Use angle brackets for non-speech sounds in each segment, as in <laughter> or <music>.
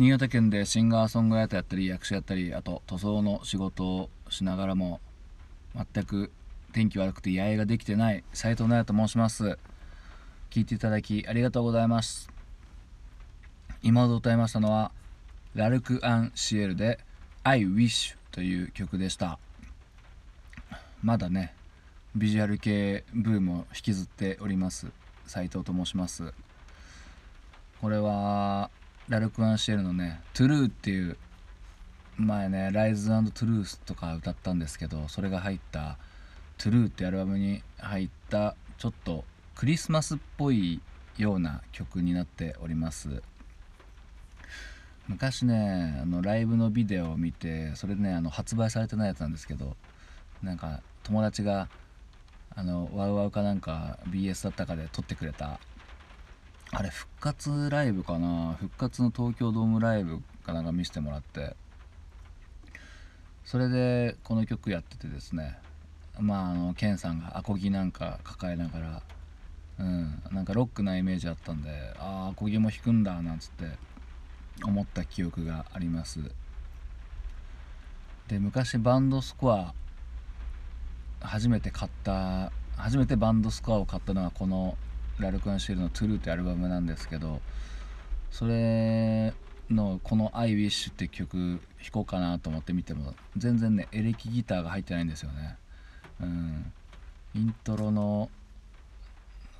新潟県でシンガーソングライターやったり役者やったりあと塗装の仕事をしながらも全く天気悪くて八重ができてない斉藤奈也と申します。聞いていただきありがとうございます。今ほど歌いましたのはラルク・アン・シエルで「I Wish」という曲でした。まだねビジュアル系ブームを引きずっております。斉藤と申します。これはラルク・アンシェルのね「トゥルーっていう前ね「ライズトゥルースとか歌ったんですけどそれが入った「トゥルーってアルバムに入ったちょっとクリスマスっぽいような曲になっております。昔ねあのライブのビデオを見てそれねあの発売されてないやつなんですけどなんか友達があのワウワウかなんか BS だったかで撮ってくれたあれ復活ライブかな？復活の東京ドームライブかなんか見せてもらって。それでこの曲やっててですね。まああのケンさんがアコギなんか抱えながらうんなんかロックなイメージあったんでああアコギも弾くんだなんつって思った記憶があります。で昔バンドスコア初めて買った初めてバンドスコアを買ったのがこのラルク・アンシェルの「トゥルーってアルバムなんですけどそれのこの「I Wish」って曲弾こうかなと思って見ても全然ねエレキギターが入ってないんですよね。うん。イントロの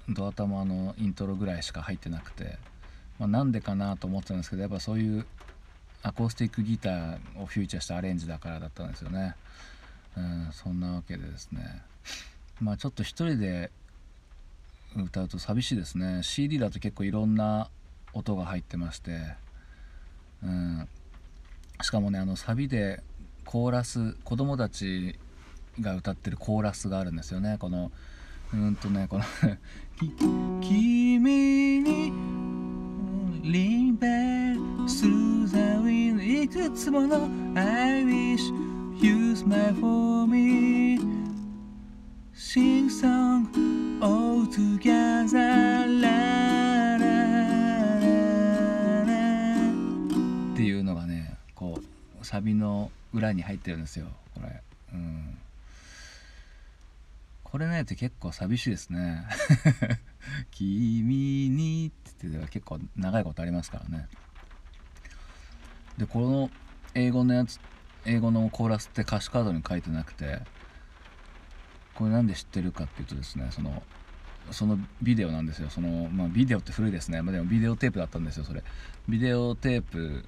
ドア玉のイントロぐらいしか入ってなくて、まあ、なんでかなと思ってたんですけどやっぱそういうアコースティックギターをフューチャーしたアレンジだからだったんですよね。うんそんなわけでですね。まあちょっと一人で歌うと寂しいですね。CD だと結構いろんな音が入ってまして、うん、しかもねあのサビでコーラス子供たちが歌ってるコーラスがあるんですよね。このうんとねこの <laughs>「君にリンベルスーザウィンいくつもの I wish you smile for サビの裏に入ってるんですよ。これ。うん。これねって結構寂しいですね。<laughs> 君にって言って結構長いことありますからね。でこの英語のやつ英語のコーラスって歌詞カードに書いてなくてこれなんで知ってるかっていうとですねそのそのビデオなんですよ。その、まあ、ビデオって古いですね、まあ、でもビデオテープだったんですよそれ。ビデオテープ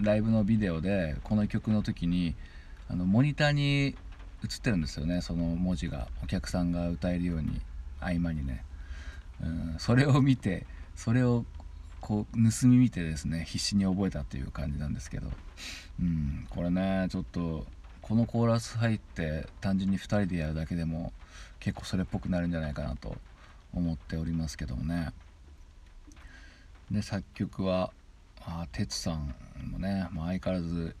ライブのビデオでこの曲の時にあのモニターに映ってるんですよねその文字が。お客さんが歌えるように合間にね、うん、それを見てそれをこう盗み見てですね必死に覚えたっていう感じなんですけど、うん、これねちょっとこのコーラス入って単純に2人でやるだけでも結構それっぽくなるんじゃないかなと思っておりますけどもね。で作曲はあ哲さんもね、まあ、相変わらず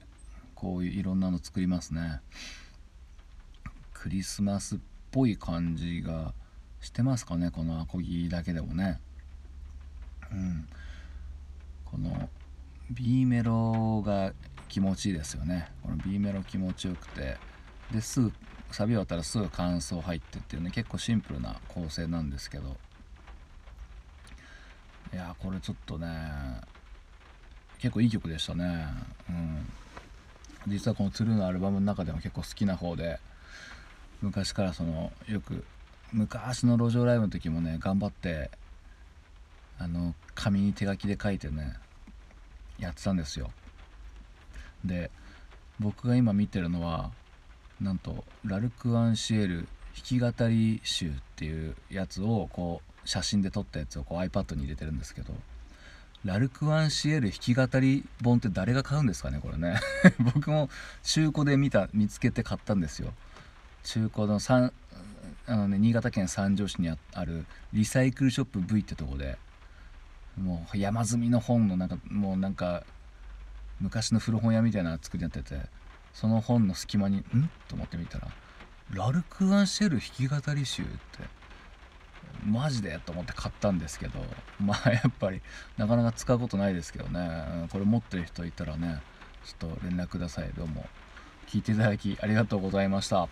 こういういろんなの作りますね。クリスマスっぽい感じがしてますかねこのアコギだけでもね。うん。この B メロが気持ちいいですよね。この B メロ気持ちよくて。ですぐサビ終わったらすぐ感想入ってっていうね結構シンプルな構成なんですけど。いやこれちょっとね結構いい曲でしたね。うん。実はこの「トゥルーのアルバムの中でも結構好きな方で昔からそのよく昔の路上ライブの時もね頑張ってあの紙に手書きで書いてねやってたんですよ。で僕が今見てるのはなんとラルク・アンシエル弾き語り集っていうやつをこう写真で撮ったやつをこう iPad に入れてるんですけどラルク・アンシエル弾き語り本って誰が買うんですかねこれね <laughs> 僕も中古で見た見つけて買ったんですよ中古のあの、ね、新潟県三条市にあるリサイクルショップ V ってとこでもう山積みの本のなんかもうなんか昔の古本屋みたいな作りになっててその本の隙間に「ん?」と思ってみたら「ラルク・アンシェル弾き語り集」ってマジでと思って買ったんですけど <laughs> まあやっぱりなかなか使うことないですけどね。これ持ってる人いたらねちょっと連絡ください。どうも。聞いていただきありがとうございました。